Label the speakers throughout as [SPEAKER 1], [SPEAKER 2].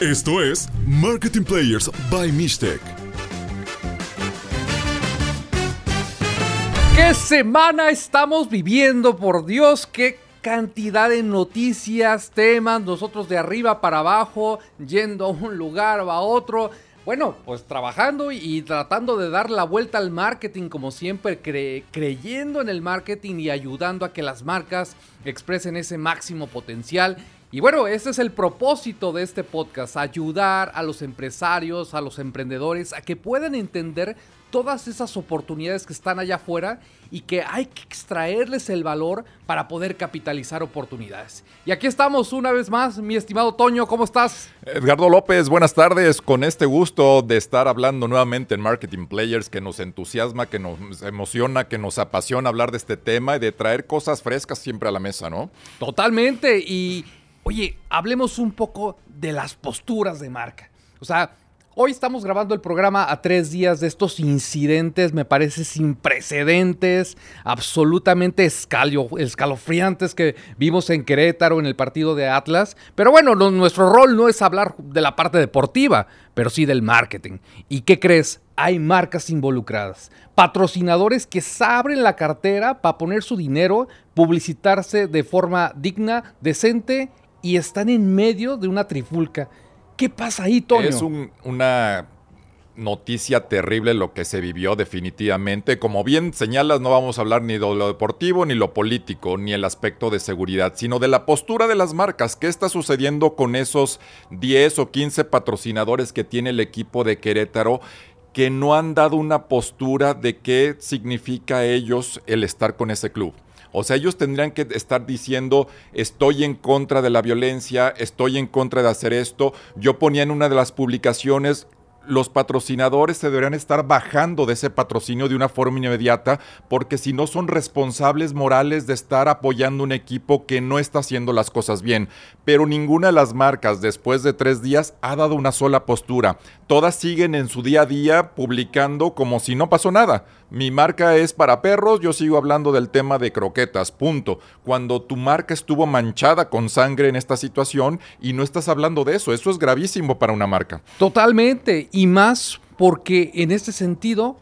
[SPEAKER 1] Esto es Marketing Players by Mistec.
[SPEAKER 2] ¿Qué semana estamos viviendo? Por Dios, qué cantidad de noticias, temas, nosotros de arriba para abajo, yendo a un lugar o a otro. Bueno, pues trabajando y tratando de dar la vuelta al marketing como siempre, creyendo en el marketing y ayudando a que las marcas expresen ese máximo potencial y bueno, ese es el propósito de este podcast, ayudar a los empresarios, a los emprendedores, a que puedan entender todas esas oportunidades que están allá afuera y que hay que extraerles el valor para poder capitalizar oportunidades. Y aquí estamos una vez más, mi estimado Toño, ¿cómo estás?
[SPEAKER 3] Edgardo López, buenas tardes, con este gusto de estar hablando nuevamente en Marketing Players que nos entusiasma, que nos emociona, que nos apasiona hablar de este tema y de traer cosas frescas siempre a la mesa, ¿no?
[SPEAKER 2] Totalmente, y Oye, hablemos un poco de las posturas de marca. O sea, hoy estamos grabando el programa a tres días de estos incidentes, me parece sin precedentes, absolutamente escalofriantes que vimos en Querétaro en el partido de Atlas. Pero bueno, nuestro rol no es hablar de la parte deportiva, pero sí del marketing. ¿Y qué crees? Hay marcas involucradas, patrocinadores que abren la cartera para poner su dinero, publicitarse de forma digna, decente y están en medio de una trifulca. ¿Qué pasa ahí, Toño?
[SPEAKER 3] Es una noticia terrible lo que se vivió definitivamente. Como bien señalas, no vamos a hablar ni de lo deportivo, ni lo político, ni el aspecto de seguridad, sino de la postura de las marcas. ¿Qué está sucediendo con esos 10 o 15 patrocinadores que tiene el equipo de Querétaro? que no han dado una postura de qué significa ellos el estar con ese club. O sea, ellos tendrían que estar diciendo, estoy en contra de la violencia, estoy en contra de hacer esto. Yo ponía en una de las publicaciones, los patrocinadores se deberían estar bajando de ese patrocinio de una forma inmediata, porque si no son responsables morales de estar apoyando un equipo que no está haciendo las cosas bien. Pero ninguna de las marcas después de tres días ha dado una sola postura. Todas siguen en su día a día publicando como si no pasó nada. Mi marca es para perros, yo sigo hablando del tema de croquetas, punto. Cuando tu marca estuvo manchada con sangre en esta situación y no estás hablando de eso, eso es gravísimo para una marca.
[SPEAKER 2] Totalmente y más porque en este sentido,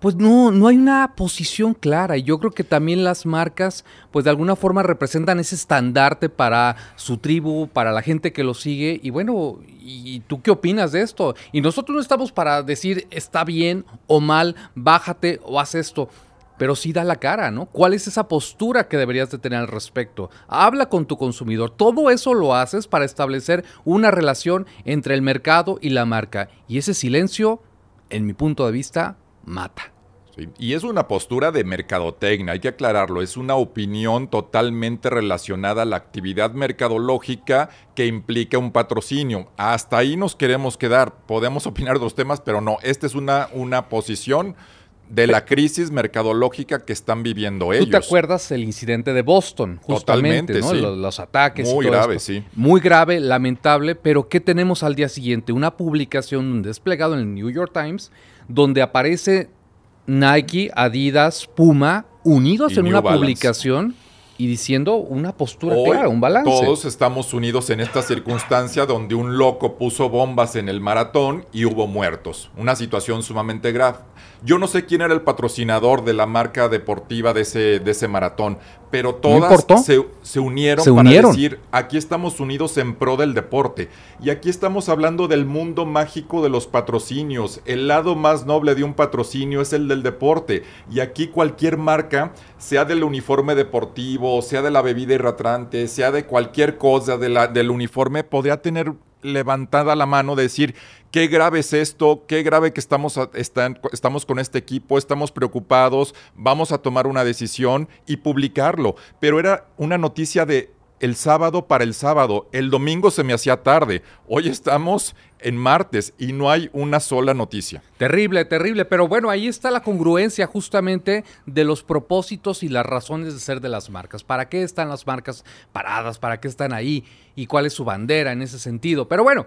[SPEAKER 2] pues no, no hay una posición clara. Y yo creo que también las marcas, pues de alguna forma representan ese estandarte para su tribu, para la gente que lo sigue. Y bueno, ¿y tú qué opinas de esto? Y nosotros no estamos para decir está bien o mal, bájate o haz esto pero sí da la cara, ¿no? ¿Cuál es esa postura que deberías de tener al respecto? Habla con tu consumidor. Todo eso lo haces para establecer una relación entre el mercado y la marca. Y ese silencio, en mi punto de vista, mata.
[SPEAKER 3] Y es una postura de mercadotecnia, hay que aclararlo, es una opinión totalmente relacionada a la actividad mercadológica que implica un patrocinio. Hasta ahí nos queremos quedar, podemos opinar de los temas, pero no, esta es una, una posición de la crisis mercadológica que están viviendo ellos.
[SPEAKER 2] ¿Tú te acuerdas el incidente de Boston? Justamente,
[SPEAKER 3] Totalmente,
[SPEAKER 2] ¿no? Los, ataques.
[SPEAKER 3] Muy grave, sí.
[SPEAKER 2] Muy grave, lamentable, pero ¿qué tenemos al día siguiente? Una publicación desplegado en el New York Times donde aparece Nike, Adidas, Puma unidos en una publicación y diciendo una postura clara, un balance.
[SPEAKER 3] Todos estamos unidos en esta circunstancia donde un loco puso bombas en el maratón y hubo muertos. Una situación sumamente grave. Yo no sé quién era el patrocinador de la marca deportiva de ese, de ese maratón, pero todas se, unieron para decir, aquí estamos unidos en pro del deporte. Y aquí estamos hablando del mundo mágico de los patrocinios. El lado más noble de un patrocinio es el del deporte. Y aquí cualquier marca, sea del uniforme deportivo, sea de la bebida hidratante, sea de cualquier cosa de la, del uniforme, podría tener levantada la mano de decir, qué grave es esto, qué grave que estamos, estamos con este equipo, estamos preocupados, vamos a tomar una decisión y publicarlo. Pero era una noticia de el sábado para el sábado, el domingo se me hacía tarde, hoy estamos en martes y no hay una sola noticia.
[SPEAKER 2] Terrible, terrible, pero bueno, ahí está la congruencia justamente de los propósitos y las razones de ser de las marcas. ¿Para qué están las marcas paradas? ¿Para qué están ahí? ¿Y cuál es su bandera en ese sentido? Pero bueno,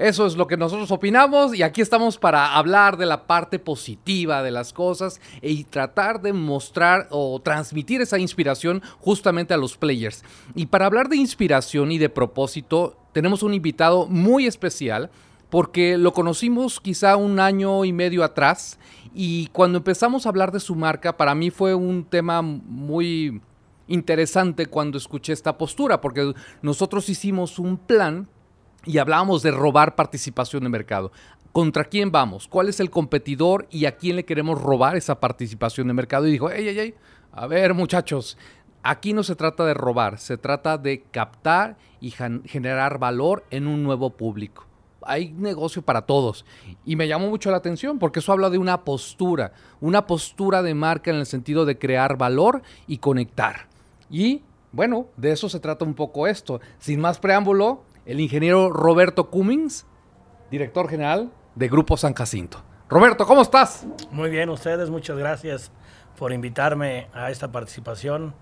[SPEAKER 2] Eso es lo que nosotros opinamos y aquí estamos para hablar de la parte positiva de las cosas y tratar de mostrar o transmitir esa inspiración justamente a los players. Y para hablar de inspiración y de propósito, tenemos un invitado muy especial porque lo conocimos quizá un año y medio atrás y cuando empezamos a hablar de su marca, para mí fue un tema muy interesante cuando escuché esta postura, porque nosotros hicimos un plan y hablábamos de robar participación de mercado. ¿Contra quién vamos? ¿Cuál es el competidor y a quién le queremos robar esa participación de mercado? Y dijo, ey, ey, ey, a ver muchachos, aquí no se trata de robar, se trata de captar y generar valor en un nuevo público. Hay negocio para todos. Y me llamó mucho la atención porque eso habla de una postura, una postura de marca en el sentido de crear valor y conectar. Y bueno, de eso se trata un poco esto. Sin más preámbulo, el ingeniero Roberto Cummings, director general de Grupo San Jacinto. Roberto, ¿cómo estás?
[SPEAKER 4] Muy bien, ustedes, muchas gracias por invitarme a esta participación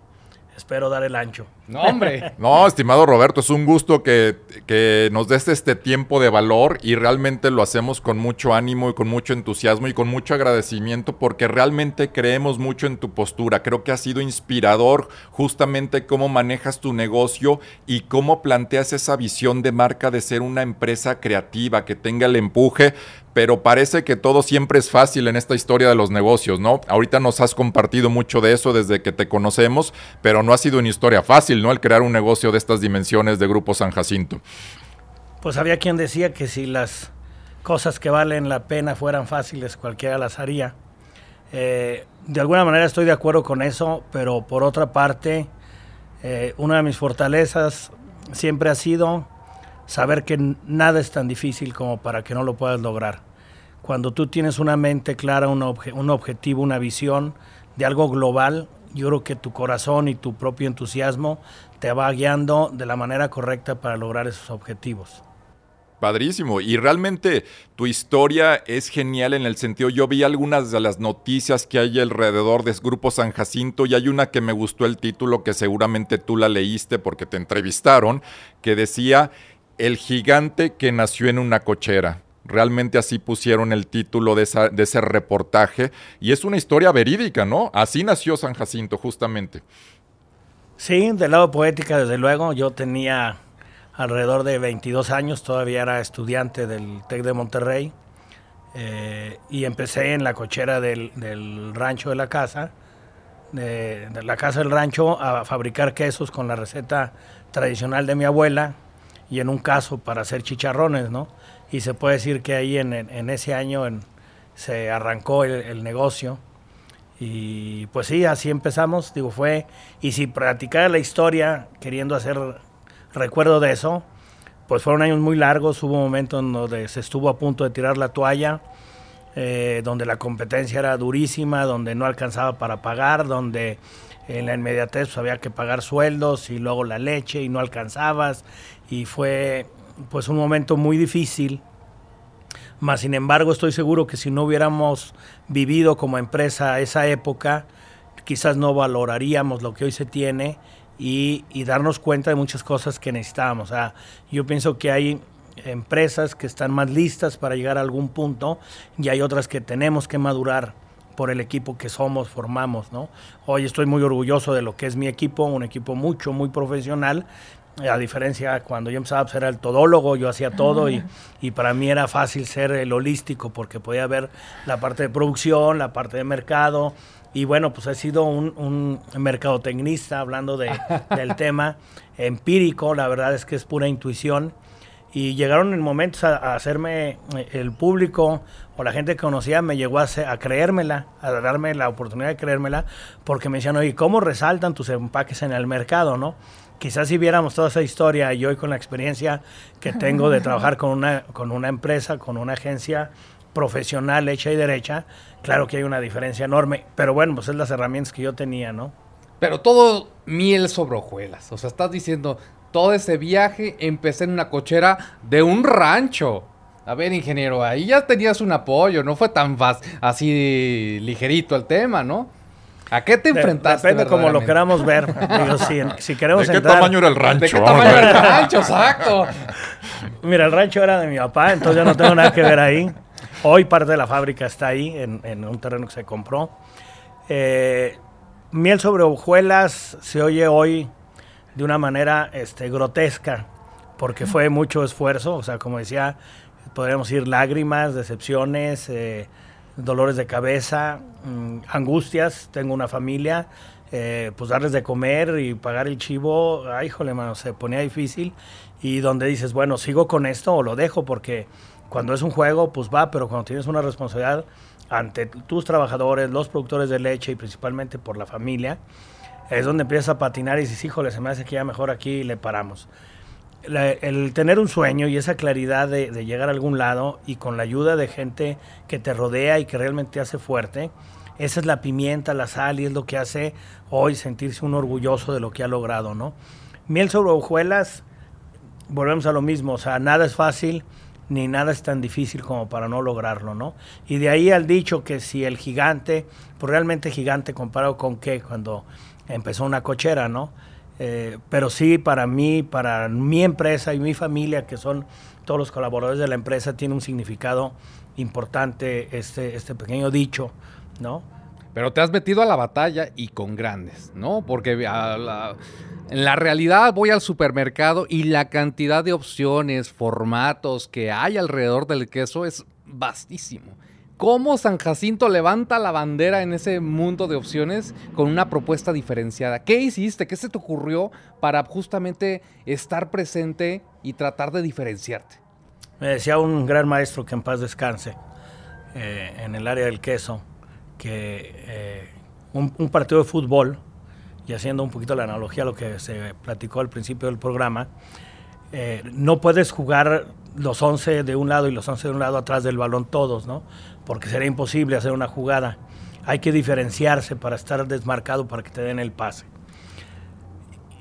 [SPEAKER 4] espero dar el ancho.
[SPEAKER 3] No, hombre. no, estimado Roberto, es un gusto que, que, nos des este tiempo de valor y realmente lo hacemos con mucho ánimo y con mucho entusiasmo y con mucho agradecimiento porque realmente creemos mucho en tu postura. Creo que ha sido inspirador justamente cómo manejas tu negocio y cómo planteas esa visión de marca de ser una empresa creativa que tenga el empuje pero parece que todo siempre es fácil en esta historia de los negocios, ¿no? Ahorita nos has compartido mucho de eso desde que te conocemos, pero no ha sido una historia fácil, ¿no? El crear un negocio de estas dimensiones de Grupo San Jacinto.
[SPEAKER 4] Pues había quien decía que si las cosas que valen la pena fueran fáciles, cualquiera las haría. Eh, de alguna manera estoy de acuerdo con eso, pero por otra parte, eh, una de mis fortalezas siempre ha sido saber que nada es tan difícil como para que no lo puedas lograr cuando tú tienes una mente clara, un, un objetivo, una visión de algo global, yo creo que tu corazón y tu propio entusiasmo te va guiando de la manera correcta para lograr esos objetivos.
[SPEAKER 3] Padrísimo. Y realmente tu historia es genial en el sentido, yo vi algunas de las noticias que hay alrededor de Grupo San Jacinto y hay una que me gustó el título, que seguramente tú la leíste porque te entrevistaron, que decía, El gigante que nació en una cochera. Realmente así pusieron el título de, ese reportaje y es una historia verídica, ¿no? Así nació San Jacinto, justamente.
[SPEAKER 4] Sí, del lado poética, desde luego. Yo tenía alrededor de 22 años, todavía era estudiante del TEC de Monterrey eh, y empecé en la cochera del, rancho de la casa, de, de, la casa del rancho, a fabricar quesos con la receta tradicional de mi abuela y en un caso para hacer chicharrones, ¿no? y se puede decir que ahí en, ese año se arrancó el, negocio. Y pues sí, así empezamos, digo, fue, y si practicara la historia queriendo hacer recuerdo de eso, pues fueron años muy largos, hubo un momento en donde se estuvo a punto de tirar la toalla, eh, donde la competencia era durísima, donde no alcanzaba para pagar, donde en la inmediatez pues, había que pagar sueldos y luego la leche y no alcanzabas, y fue pues un momento muy difícil. Más sin embargo, estoy seguro que si no hubiéramos vivido como empresa esa época, quizás no valoraríamos lo que hoy se tiene y, darnos cuenta de muchas cosas que necesitábamos. yo pienso que hay empresas que están más listas para llegar a algún punto y hay otras que tenemos que madurar por el equipo que somos, formamos. Hoy estoy muy orgulloso de lo que es mi equipo, un equipo mucho, muy profesional a diferencia cuando yo empezaba a ser el todólogo, yo hacía todo y, y, para mí era fácil ser el holístico porque podía ver la parte de producción, la parte de mercado y bueno, pues he sido un, un mercadotecnista hablando de, del tema empírico, la verdad es que es pura intuición y llegaron en momentos a, hacerme eh, el público o la gente que conocía me llegó a, a, creérmela, a darme la oportunidad de creérmela, porque me decían, oye, ¿cómo resaltan tus empaques en el mercado, no? Quizás si viéramos toda esa historia y hoy con la experiencia que tengo de trabajar con una, con una empresa, con una agencia profesional hecha y derecha, claro que hay una diferencia enorme, pero bueno, pues es las herramientas que yo tenía, ¿no?
[SPEAKER 2] Pero todo miel sobre hojuelas, o sea, estás diciendo, todo ese viaje empecé en una cochera de un rancho. A ver, ingeniero, ahí ya tenías un apoyo, no fue tan fácil, así ligerito el tema, ¿no? ¿A qué te enfrentaste?
[SPEAKER 4] Depende como lo queramos ver. Digo, si, si queremos
[SPEAKER 3] ¿De qué
[SPEAKER 4] entrar-
[SPEAKER 3] tamaño era el rancho?
[SPEAKER 2] ¿De qué tamaño era el rancho? Exacto.
[SPEAKER 4] Mira, el rancho era de mi papá, entonces yo no tengo nada que ver ahí. Hoy parte de la fábrica está ahí, en, en un terreno que se compró. Eh, miel sobre hojuelas se oye hoy de una manera este, grotesca, porque fue mucho esfuerzo, o sea, como decía, podríamos decir lágrimas, decepciones, eh, dolores de cabeza, mm, angustias, tengo una familia, eh, pues darles de comer y pagar el chivo, ay, híjole, mano, se ponía difícil. Y donde dices, bueno, sigo con esto o lo dejo, porque cuando es un juego, pues va, pero cuando tienes una responsabilidad ante tus trabajadores, los productores de leche y principalmente por la familia, es donde empiezas a patinar y dices, híjole, se me hace que ya mejor aquí le paramos. El tener un sueño y esa claridad de, de llegar a algún lado y con la ayuda de gente que te rodea y que realmente te hace fuerte, esa es la pimienta, la sal y es lo que hace hoy sentirse uno orgulloso de lo que ha logrado, ¿no? Miel sobre hojuelas, volvemos a lo mismo, o sea, nada es fácil ni nada es tan difícil como para no lograrlo, ¿no? Y de ahí al dicho que si el gigante, pues realmente gigante comparado con qué, cuando empezó una cochera, ¿no? Eh, pero sí, para mí, para mi empresa y mi familia, que son todos los colaboradores de la empresa, tiene un significado importante este, este pequeño dicho, ¿no?
[SPEAKER 2] Pero te has metido a la batalla y con grandes, ¿no? Porque en la realidad voy al supermercado y la cantidad de opciones, formatos que hay alrededor del queso es vastísimo. ¿Cómo San Jacinto levanta la bandera en ese mundo de opciones con una propuesta diferenciada? ¿Qué hiciste? ¿Qué se te ocurrió para justamente estar presente y tratar de diferenciarte?
[SPEAKER 4] Me decía un gran maestro que en paz descanse eh, en el área del queso que eh, un, partido de fútbol, y haciendo un poquito la analogía a lo que se platicó al principio del programa, eh, no puedes jugar los 11 de un lado y los 11 de un lado atrás del balón todos, ¿no? Porque sería imposible hacer una jugada. Hay que diferenciarse para estar desmarcado para que te den el pase.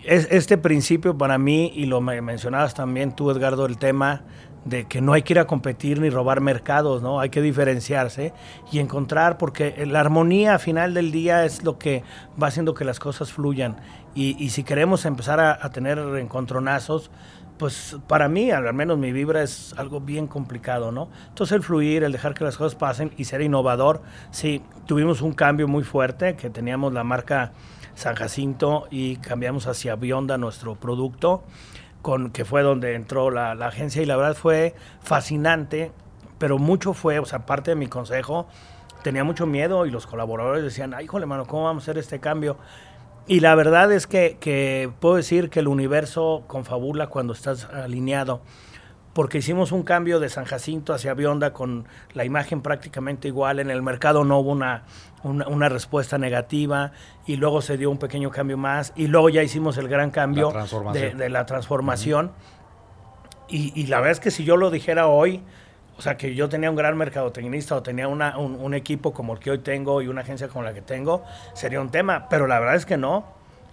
[SPEAKER 4] Es, este principio para mí, y lo me- mencionabas también tú, Edgardo, el tema de que no hay que ir a competir ni robar mercados, ¿no? Hay que diferenciarse y encontrar, porque la armonía a final del día es lo que va haciendo que las cosas fluyan. Y, y si queremos empezar a, a tener encontronazos, pues para mí, al menos mi vibra es algo bien complicado, ¿no? Entonces el fluir, el dejar que las cosas pasen y ser innovador, sí, tuvimos un cambio muy fuerte, que teníamos la marca San Jacinto y cambiamos hacia Bionda nuestro producto, con, que fue donde entró la, agencia y la verdad fue fascinante, pero mucho fue, o sea, parte de mi consejo, tenía mucho miedo y los colaboradores decían, ay, híjole, mano, ¿cómo vamos a hacer este cambio? Y la verdad es que, que puedo decir que el universo confabula cuando estás alineado, porque hicimos un cambio de San Jacinto hacia Bionda con la imagen prácticamente igual. En el mercado no hubo una, una, una respuesta negativa y luego se dio un pequeño cambio más y luego ya hicimos el gran cambio
[SPEAKER 2] La
[SPEAKER 4] de, de la transformación. y, y la verdad es que si yo lo dijera hoy, o sea, que yo tenía un gran mercadotecnista o tenía una- un, un equipo como el que hoy tengo y una agencia como la que tengo, sería un tema. Pero la verdad es que no.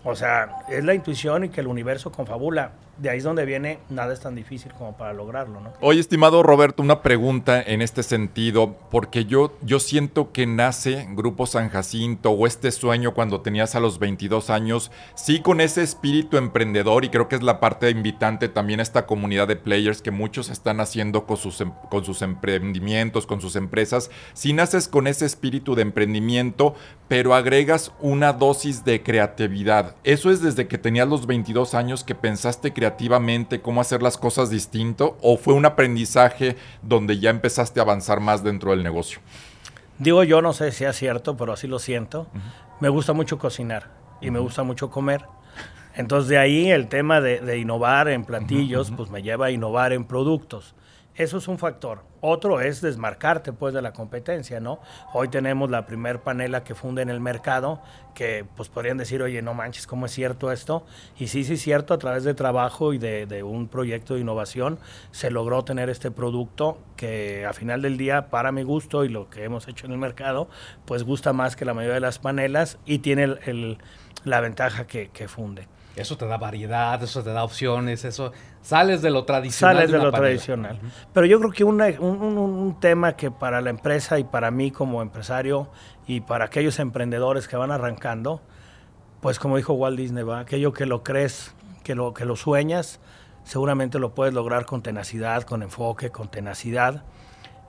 [SPEAKER 4] O sea, es la intuición y que el universo confabula. De ahí es donde viene, nada es tan difícil como para lograrlo, ¿no?
[SPEAKER 3] Oye, estimado Roberto, una pregunta en este sentido, porque yo, yo siento que nace Grupo San Jacinto o este sueño cuando tenías a los 22 años, sí con ese espíritu emprendedor y creo que es la parte invitante también a esta comunidad de players que muchos están haciendo con sus, em- con sus emprendimientos, con sus empresas, sí naces con ese espíritu de emprendimiento, pero agregas una dosis de creatividad. ¿Eso es desde que tenías los 22 años que pensaste creativamente cómo hacer las cosas distinto o fue un aprendizaje donde ya empezaste a avanzar más dentro del negocio?
[SPEAKER 4] Digo yo, no sé si es cierto, pero así lo siento. Me gusta mucho cocinar y me gusta mucho comer. Entonces de ahí el tema de, de innovar en platillos, pues me lleva a innovar en productos. Eso es un factor. Otro es desmarcarte pues de la competencia, ¿no? Hoy tenemos la primer panela que funde en el mercado, que pues podrían decir, oye, no manches, ¿cómo es cierto esto? Y sí, sí es cierto, a través de trabajo y de, un proyecto de innovación se logró tener este producto que a final del día, para mi gusto y lo que hemos hecho en el mercado, pues gusta más que la mayoría de las panelas y tiene la ventaja que funde.
[SPEAKER 2] Eso te da variedad, eso te da opciones, eso sales de lo tradicional.
[SPEAKER 4] Sales de, lo tradicional. Pero yo creo que un, un, tema que para la empresa y para mí como empresario y para aquellos emprendedores que van arrancando, pues como dijo Walt Disney, ¿va? aquello que lo crees, que lo, que lo sueñas, seguramente lo puedes lograr con tenacidad, con enfoque, con tenacidad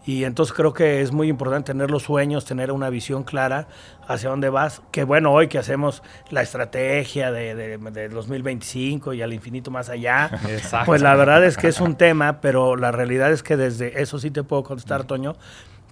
[SPEAKER 4] y entonces creo que es muy importante tener los sueños, tener una visión clara hacia dónde vas. Que bueno, hoy que hacemos la estrategia de, de, 2025 y al infinito más allá, pues la verdad es que es un tema, pero la realidad es que desde eso sí te puedo contestar, Toño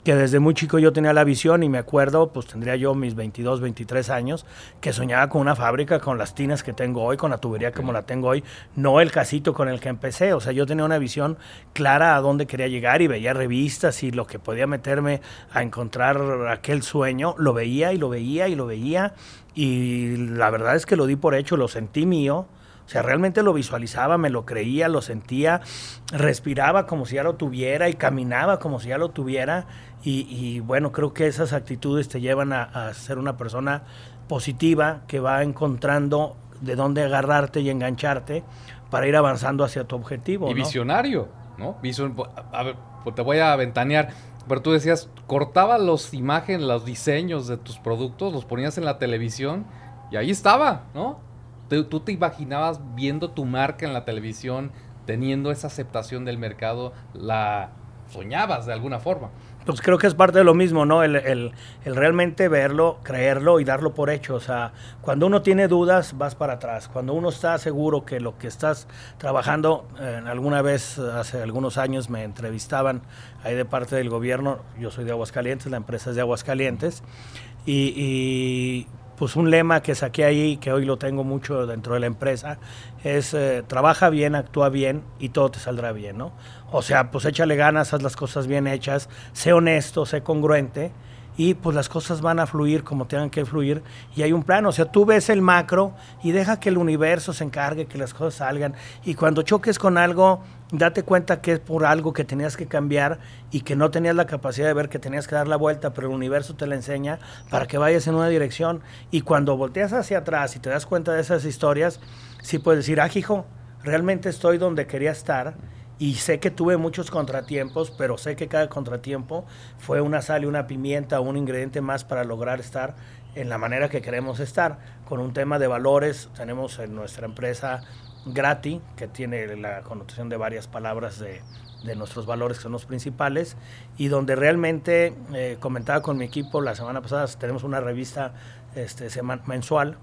[SPEAKER 4] que desde muy chico yo tenía la visión y me acuerdo, pues tendría yo mis 22, 23 años, que soñaba con una fábrica con las tinas que tengo hoy, con la tubería como la tengo hoy, no el casito con el que empecé, o sea, yo tenía una visión clara a dónde quería llegar y veía revistas y lo que podía meterme a encontrar aquel sueño, lo veía y lo veía y lo veía. Y la verdad es que lo di por hecho, lo sentí mío sea, realmente lo visualizaba, me lo creía, lo sentía, respiraba como si ya lo tuviera y caminaba como si ya lo tuviera. Y, bueno, creo que esas actitudes te llevan a, ser una persona positiva que va encontrando de dónde agarrarte y engancharte para ir avanzando hacia tu objetivo.
[SPEAKER 2] Y visionario, ¿no? a ver, pues te voy a ventanear. Pero tú decías, cortaba los imágenes, los diseños de tus productos, los ponías en la televisión y ahí estaba, ¿no? ¿Tú, te imaginabas viendo tu marca en la televisión, teniendo esa aceptación del mercado? ¿La soñabas de alguna forma?
[SPEAKER 4] Pues creo que es parte de lo mismo, ¿no? El, realmente verlo, creerlo y darlo por hecho. O sea, cuando uno tiene dudas, vas para atrás. Cuando uno está seguro que lo que estás trabajando, eh, alguna vez, hace algunos años, me entrevistaban ahí de parte del gobierno. Yo soy de Aguascalientes, la empresa es de Aguascalientes. Y pues un lema que saqué ahí, que hoy lo tengo mucho dentro de la empresa, es eh, trabaja bien, actúa bien y todo te saldrá bien, ¿no? O sea, pues échale ganas, haz las cosas bien hechas, sé honesto, sé congruente y pues las cosas van a fluir como tengan que fluir y hay un plan, o sea, tú ves el macro y deja que el universo se encargue, que las cosas salgan y cuando choques con algo, date cuenta que es por algo que tenías que cambiar y que no tenías la capacidad de ver que tenías que dar la vuelta, pero el universo te la enseña para que vayas en una dirección y cuando volteas hacia atrás y te das cuenta de esas historias, sí puedes decir, ah, hijo, realmente estoy donde quería estar y sé que tuve muchos contratiempos, pero sé que cada contratiempo fue una sal y una pimienta, un ingrediente más para lograr estar en la manera que queremos estar. Con un tema de valores, tenemos en nuestra empresa Grati, que tiene la connotación de varias palabras de, nuestros valores que son los principales, y donde realmente eh, comentaba con mi equipo la semana pasada, tenemos una revista este, mensual,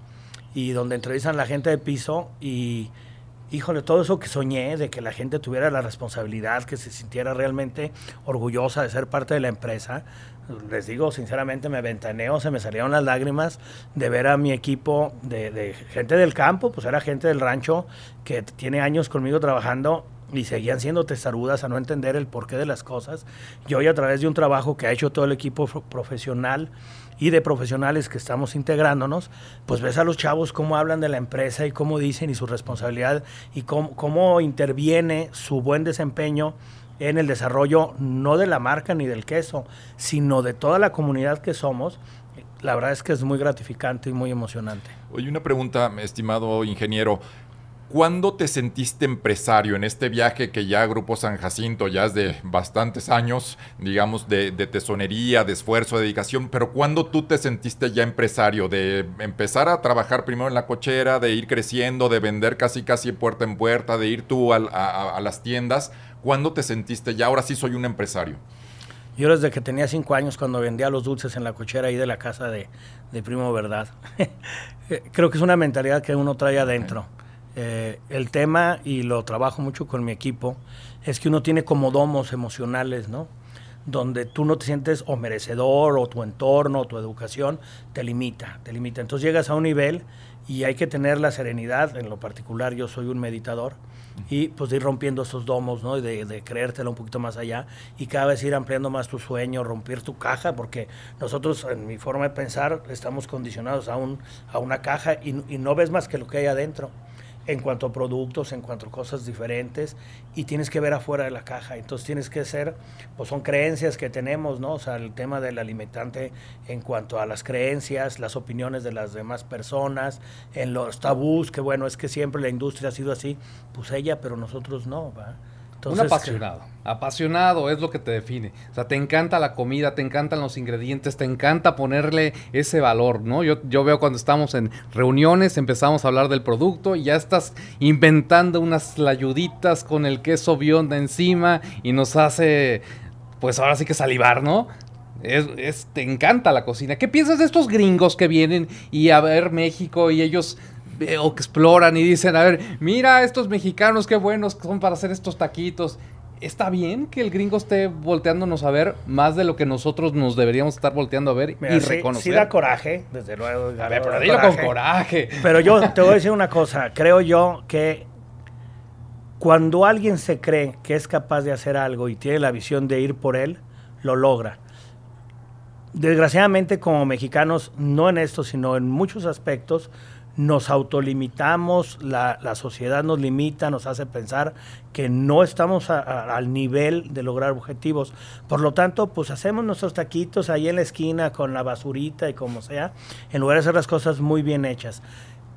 [SPEAKER 4] y donde entrevistan a la gente de piso y híjole, todo eso que soñé, de que la gente tuviera la responsabilidad, que se sintiera realmente orgullosa de ser parte de la empresa, les digo sinceramente, me ventaneo, se me salieron las lágrimas de ver a mi equipo de, gente del campo, pues era gente del rancho que tiene años conmigo trabajando y seguían siendo testarudas a no entender el porqué de las cosas. Y hoy a través de un trabajo que ha hecho todo el equipo profesional, y de profesionales que estamos integrándonos, pues ves a los chavos cómo hablan de la empresa y cómo dicen y su responsabilidad y cómo, cómo interviene su buen desempeño en el desarrollo no de la marca ni del queso, sino de toda la comunidad que somos. La verdad es que es muy gratificante y muy emocionante.
[SPEAKER 3] Oye, una pregunta, estimado ingeniero. ¿Cuándo te sentiste empresario en este viaje que ya Grupo San Jacinto ya es de bastantes años, digamos, de, tesonería, de esfuerzo, de dedicación, pero cuándo tú te sentiste ya empresario, de empezar a trabajar primero en la cochera, de ir creciendo, de vender casi casi puerta en puerta, de ir tú a, las tiendas? ¿Cuándo te sentiste ya, ahora sí soy un empresario?
[SPEAKER 4] Yo desde que tenía cinco años cuando vendía los dulces en la cochera ahí de la casa de, de Primo Verdad. Creo que es una mentalidad que uno trae adentro. Eh, el tema, y lo trabajo mucho con mi equipo, es que uno tiene como domos emocionales, ¿no? Donde tú no te sientes o merecedor, o tu entorno, o tu educación te limita, te limita. Entonces llegas a un nivel y hay que tener la serenidad, en lo particular yo soy un meditador, y pues ir rompiendo esos domos, ¿no? De, de creértelo un poquito más allá y cada vez ir ampliando más tu sueño, romper tu caja, porque nosotros, en mi forma de pensar, estamos condicionados a, un, a una caja y, y no ves más que lo que hay adentro en cuanto a productos, en cuanto a cosas diferentes, y tienes que ver afuera de la caja. Entonces tienes que ser, pues son creencias que tenemos, ¿no? O sea, el tema del alimentante en cuanto a las creencias, las opiniones de las demás personas, en los tabús, que bueno, es que siempre la industria ha sido así, pues ella, pero nosotros no, ¿va?
[SPEAKER 2] Un apasionado. Apasionado es lo que te define. O sea, te encanta la comida, te encantan los ingredientes, te encanta ponerle ese valor, ¿no? Yo, yo veo cuando estamos en reuniones, empezamos a hablar del producto y ya estás inventando unas layuditas con el queso bionda encima y nos hace, pues ahora sí que salivar, ¿no? Es, te encanta la cocina. ¿Qué piensas de estos gringos que vienen y a ver México y ellos o que exploran y dicen, a ver, mira estos mexicanos qué buenos son para hacer estos taquitos. ¿Está bien que el gringo esté volteándonos a ver más de lo que nosotros nos deberíamos estar volteando a ver y reconocer?
[SPEAKER 4] Sí da coraje, desde luego.
[SPEAKER 2] A ver, pero dilo con coraje.
[SPEAKER 4] Pero yo te voy a decir una cosa. Creo yo que cuando alguien se cree que es capaz de hacer algo y tiene la visión de ir por él, lo logra. Desgraciadamente, como mexicanos, no en esto, sino en muchos aspectos, nos autolimitamos, la, la, sociedad nos limita, nos hace pensar que no estamos al nivel de lograr objetivos. Por lo tanto, pues hacemos nuestros taquitos ahí en la esquina con la basurita y como sea, en lugar de hacer las cosas muy bien hechas.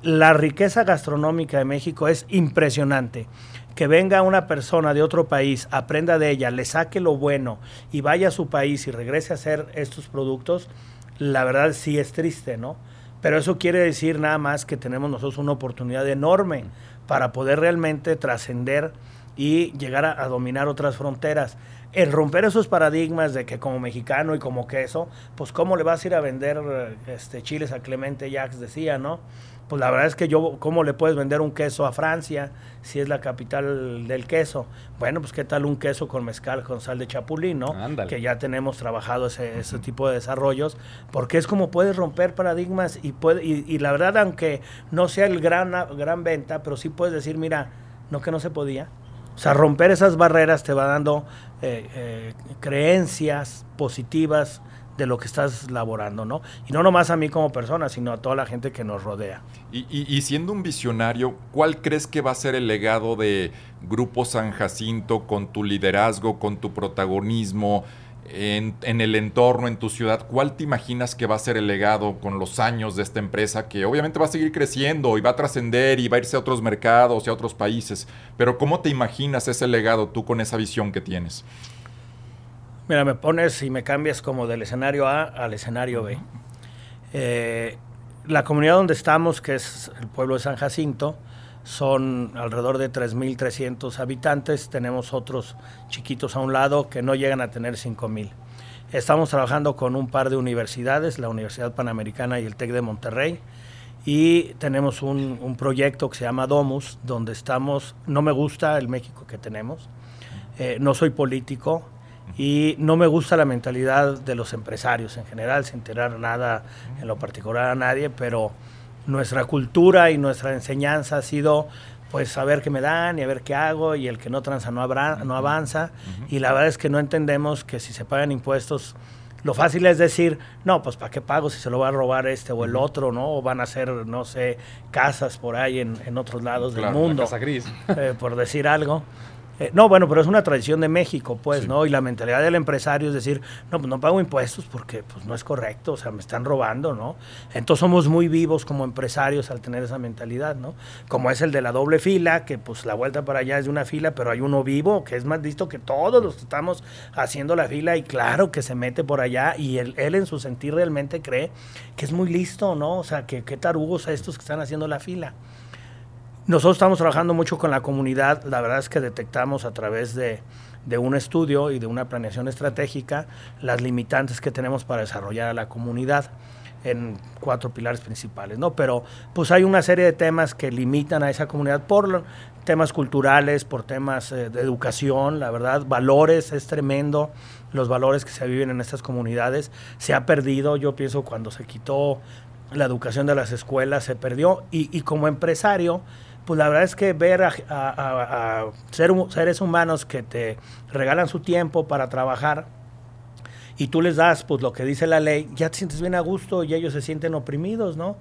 [SPEAKER 4] La riqueza gastronómica de México es impresionante. Que venga una persona de otro país, aprenda de ella, le saque lo bueno y vaya a su país y regrese a hacer estos productos, la verdad sí es triste, ¿no? Pero eso quiere decir nada más que tenemos nosotros una oportunidad enorme para poder realmente trascender y llegar a, dominar otras fronteras. El romper esos paradigmas de que como mexicano y como queso, pues cómo le vas a ir a vender este, chiles a Clemente Jacques, decía, ¿no? Pues la verdad es que yo, ¿cómo le puedes vender un queso a Francia si es la capital del queso? Bueno, pues qué tal un queso con mezcal, con sal de chapulín, ¿no? Que ya tenemos trabajado ese, ese, tipo de desarrollos, porque es como puedes romper paradigmas y, puede, y, la verdad, aunque no sea el gran, gran venta, pero sí puedes decir, mira, no que no se podía. O sea, romper esas barreras te va dando eh, eh, creencias positivas de lo que estás laborando, ¿no? Y no nomás a mí como persona, sino a toda la gente que nos rodea.
[SPEAKER 3] Y, siendo un visionario, ¿cuál crees que va a ser el legado de Grupo San Jacinto con tu liderazgo, con tu protagonismo en, en, el entorno, en tu ciudad? ¿Cuál te imaginas que va a ser el legado con los años de esta empresa que obviamente va a seguir creciendo y va a trascender y va a irse a otros mercados y a otros países? Pero ¿cómo te imaginas ese legado tú con esa visión que tienes?
[SPEAKER 4] Mira, me pones y me cambias como del escenario A al escenario B. Eh, la comunidad donde estamos, que es el pueblo de San Jacinto, son alrededor de 3.300 habitantes. Tenemos otros chiquitos a un lado que no llegan a tener 5.000. Estamos trabajando con un par de universidades, la Universidad Panamericana y el TEC de Monterrey. Y tenemos un, un proyecto que se llama Domus, donde estamos, no me gusta el México que tenemos, eh, no soy político, y no me gusta la mentalidad de los empresarios en general, sin tener nada en lo particular a nadie, pero nuestra cultura y nuestra enseñanza ha sido pues saber qué me dan y a ver qué hago y el que no tranza no, no avanza y la verdad es que no entendemos que si se pagan impuestos lo fácil es decir, no, pues ¿para qué pago si se lo va a robar este o el otro, ¿no? O van a hacer, no sé, casas por ahí en, otros lados del mundo.
[SPEAKER 2] Casa gris.
[SPEAKER 4] Eh, por decir algo. Eh, no, bueno, pero es una tradición de México, pues, ¿no? Y la mentalidad del empresario es decir, no, pues no pago impuestos porque pues no es correcto, o sea, me están robando, ¿no? Entonces somos muy vivos como empresarios al tener esa mentalidad, ¿no? Como es el de la doble fila, que pues la vuelta para allá es de una fila, pero hay uno vivo que es más listo que todos los que estamos haciendo la fila y claro que se mete por allá y él, él en su sentir realmente cree que es muy listo, ¿no? O sea, que qué tarugos a estos que están haciendo la fila. Nosotros estamos trabajando mucho con la comunidad. La verdad es que detectamos a través de, un estudio y de una planeación estratégica las limitantes que tenemos para desarrollar a la comunidad en cuatro pilares principales, ¿no? Pero pues hay una serie de temas que limitan a esa comunidad por temas culturales, por temas eh, de educación, la verdad, valores, es tremendo los valores que se viven en estas comunidades. Se ha perdido, yo pienso, cuando se quitó la educación de las escuelas, se perdió. Y como empresario, pues la verdad es que ver a, seres humanos que te regalan su tiempo para trabajar y tú les das pues lo que dice la ley, ya te sientes bien a gusto y ellos se sienten oprimidos, ¿no?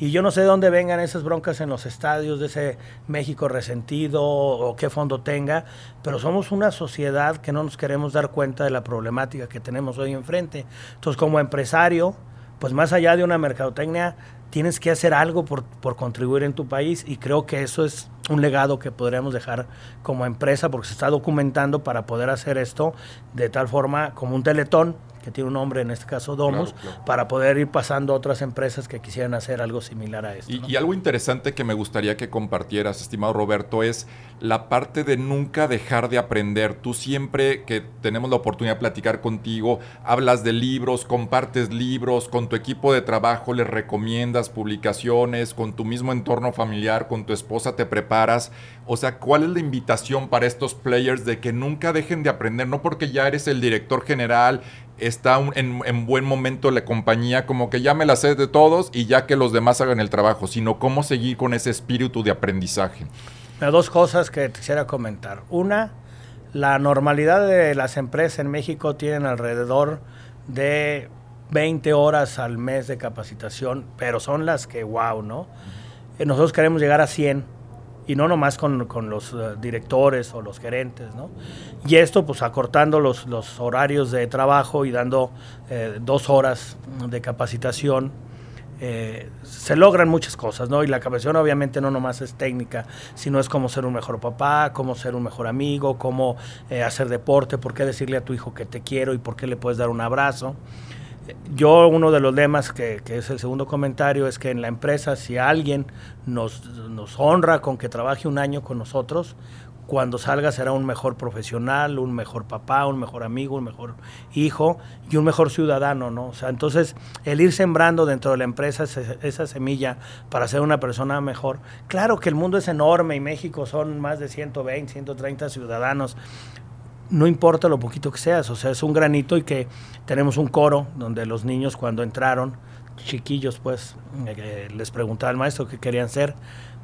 [SPEAKER 4] Y yo no sé de dónde vengan esas broncas en los estadios, de ese México resentido o qué fondo tenga, pero somos una sociedad que no nos queremos dar cuenta de la problemática que tenemos hoy enfrente. Entonces, como empresario, pues más allá de una mercadotecnia, tienes que hacer algo por, por, contribuir en tu país y creo que eso es un legado que podríamos dejar como empresa porque se está documentando para poder hacer esto de tal forma como un teletón que tiene un nombre, en este caso Domus, para poder ir pasando a otras empresas que quisieran hacer algo similar a esto.
[SPEAKER 3] Y, algo interesante que me gustaría que compartieras, estimado Roberto, es la parte de nunca dejar de aprender. Tú siempre que tenemos la oportunidad de platicar contigo, hablas de libros, compartes libros, con tu equipo de trabajo les recomiendas publicaciones, con tu mismo entorno familiar, con tu esposa te preparas. O sea, ¿cuál es la invitación para estos players de que nunca dejen de aprender? No porque ya eres el director general, está en, buen momento la compañía, como que ya me la sé de todos y ya que los demás hagan el trabajo, sino cómo seguir con ese espíritu de aprendizaje.
[SPEAKER 4] Dos cosas que quisiera comentar. Una, la normalidad de las empresas en México tienen alrededor de 20 horas al mes de capacitación, pero son las que, wow, ¿no? Nosotros queremos llegar a 100 y no nomás con, con los eh, directores o los gerentes, ¿no? Y esto pues acortando los, los horarios de trabajo y dando eh, dos horas de capacitación, eh, se logran muchas cosas, ¿no? Y la capacitación obviamente no nomás es técnica, sino es cómo ser un mejor papá, cómo ser un mejor amigo, cómo hacer deporte, por qué decirle a tu hijo que te quiero y por qué le puedes dar un abrazo yo uno de los lemas que, es el segundo comentario es que en la empresa si alguien nos, nos, honra con que trabaje un año con nosotros, cuando salga será un mejor profesional, un mejor papá, un mejor amigo, un mejor hijo y un mejor ciudadano, ¿no? O sea, entonces el ir sembrando dentro de la empresa esa semilla para ser una persona mejor. Claro que el mundo es enorme y México son más de 120, 130 ciudadanos, no importa lo poquito que seas, o sea, es un granito y que tenemos un coro donde los niños cuando entraron, chiquillos pues, eh, les preguntaba al maestro qué querían ser,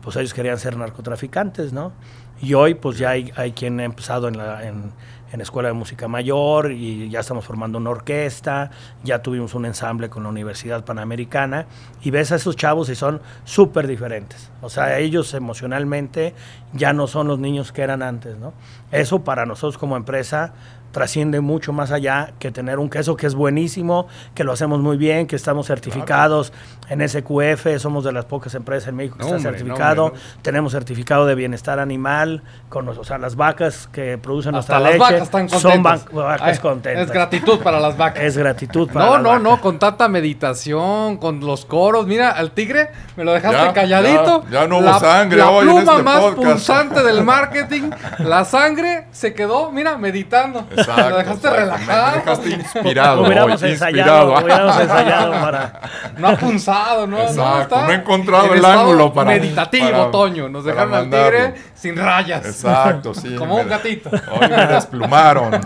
[SPEAKER 4] pues ellos querían ser narcotraficantes, ¿no? Y hoy pues ya hay, hay quien ha empezado en la, en, en Escuela de Música Mayor y ya estamos formando una orquesta, ya tuvimos un ensamble con la Universidad Panamericana y ves a esos chavos y son súper diferentes. O sea, ellos emocionalmente ya no son los niños que eran antes, ¿no? Eso para nosotros como empresa trasciende mucho más allá que tener un queso que es buenísimo, que lo hacemos muy bien, que estamos certificados en SQF, somos de las pocas empresas en México que está certificado, tenemos certificado de bienestar animal, con o sea, las vacas que producen nuestra leche
[SPEAKER 2] las vacas están
[SPEAKER 4] son vacas contentas.
[SPEAKER 2] Es gratitud para las vacas.
[SPEAKER 4] Es gratitud para
[SPEAKER 2] No, las no, vacas. no, con tanta meditación, con los coros, mira, al tigre me lo dejaste calladito.
[SPEAKER 3] Ya, no hubo sangre la
[SPEAKER 2] hoy
[SPEAKER 3] pluma
[SPEAKER 2] más
[SPEAKER 3] podcast.
[SPEAKER 2] pulsante del marketing, la sangre se quedó, mira, meditando.
[SPEAKER 3] Exacto,
[SPEAKER 2] Lo dejaste
[SPEAKER 3] exacto.
[SPEAKER 2] relajado.
[SPEAKER 3] Me dejaste inspirado.
[SPEAKER 4] Hubiéramos
[SPEAKER 3] hoy,
[SPEAKER 4] ensayado,
[SPEAKER 3] inspirado.
[SPEAKER 4] hubiéramos ensayado para...
[SPEAKER 2] No ha punzado, ¿no?
[SPEAKER 3] Exacto, no he encontrado
[SPEAKER 2] en
[SPEAKER 3] el ángulo para-
[SPEAKER 2] Meditativo,
[SPEAKER 3] para-
[SPEAKER 2] Toño. Nos dejaron al tigre sin rayas.
[SPEAKER 3] Exacto, sí.
[SPEAKER 2] Como
[SPEAKER 3] me-
[SPEAKER 2] un gatito.
[SPEAKER 3] Hoy me desplumaron.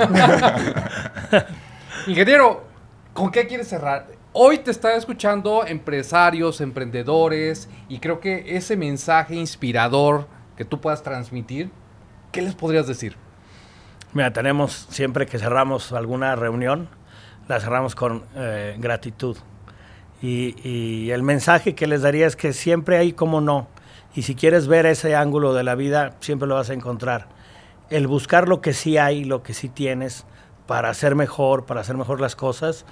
[SPEAKER 2] Ingeniero, ¿con qué quieres cerrar? Hoy te están escuchando empresarios, emprendedores, y creo que ese mensaje inspirador que tú puedas transmitir, ¿qué les podrías decir?
[SPEAKER 4] Mira, tenemos siempre que cerramos alguna reunión, la cerramos con eh, gratitud. Y, y el mensaje que les daría es que siempre hay como no. Y si quieres ver ese ángulo de la vida, siempre lo vas a encontrar. El buscar lo que sí hay, lo que sí tienes, para hacer mejor, para hacer mejor las cosas,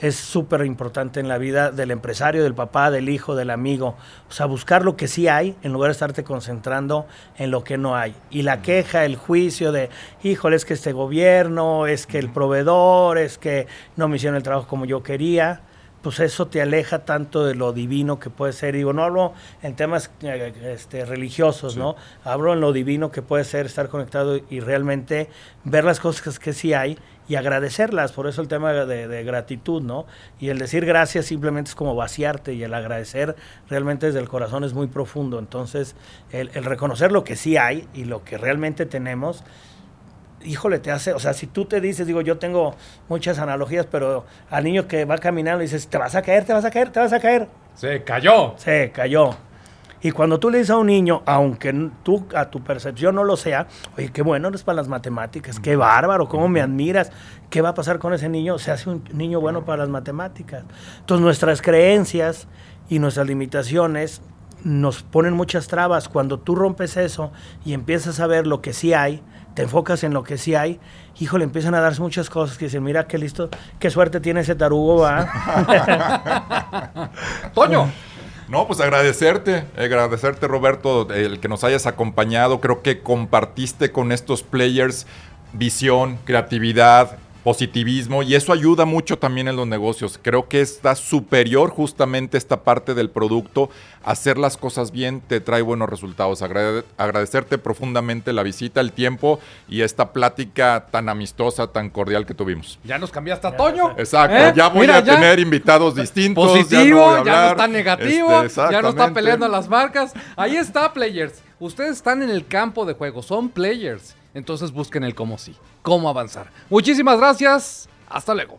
[SPEAKER 4] es súper importante en la vida del empresario, del papá, del hijo, del amigo. O sea, buscar lo que sí hay en lugar de estarte concentrando en lo que no hay. Y la queja, el juicio de, híjole, es que este gobierno, es que el proveedor, es que no me hicieron el trabajo como yo quería, pues eso te aleja tanto de lo divino que puede ser. Digo, no hablo en temas eh, este, religiosos, ¿no? Hablo en lo divino que puede ser estar conectado y realmente ver las cosas que sí hay y agradecerlas. Por eso el tema de, de gratitud, ¿no? Y el decir gracias simplemente es como vaciarte y el agradecer realmente desde el corazón es muy profundo. Entonces, el, el reconocer lo que sí hay y lo que realmente tenemos híjole, te hace, o sea, si tú te dices, digo, yo tengo muchas analogías, pero al niño que va caminando dices, te vas a caer, te vas a caer, te vas a caer,
[SPEAKER 2] Se cayó.
[SPEAKER 4] se cayó. Y cuando tú le dices a un niño, aunque tú a tu percepción no lo sea, oye, qué bueno eres para las matemáticas, qué bárbaro, cómo me admiras, ¿qué va a pasar con ese niño? Se hace un niño bueno para las matemáticas. Entonces nuestras creencias y nuestras limitaciones nos ponen muchas trabas. Cuando tú rompes eso y empiezas a ver lo que sí hay, te enfocas en lo que sí hay, híjole, empiezan a darse muchas cosas que dicen, mira qué listo, qué suerte tiene ese tarugo, va.
[SPEAKER 2] Toño.
[SPEAKER 3] No, pues agradecerte, agradecerte Roberto, el que nos hayas acompañado. Creo que compartiste con estos players visión, creatividad, positivismo y eso ayuda mucho también en los negocios. Creo que está superior justamente esta parte del producto. Hacer las cosas bien te trae buenos resultados. Agrade- agradecerte profundamente la visita, el tiempo y esta plática tan amistosa, tan cordial que tuvimos.
[SPEAKER 2] Ya nos cambiaste a Toño.
[SPEAKER 3] Exacto,
[SPEAKER 2] ¿Eh?
[SPEAKER 3] ya voy
[SPEAKER 2] Mira,
[SPEAKER 3] a
[SPEAKER 2] ya
[SPEAKER 3] tener invitados distintos.
[SPEAKER 2] positivo, ya no, está negativo,
[SPEAKER 3] este,
[SPEAKER 2] ya no está peleando a las marcas. Ahí está, players. Ustedes están en el campo de juego, son players. Entonces busquen el cómo sí, cómo avanzar. Muchísimas gracias. Hasta luego.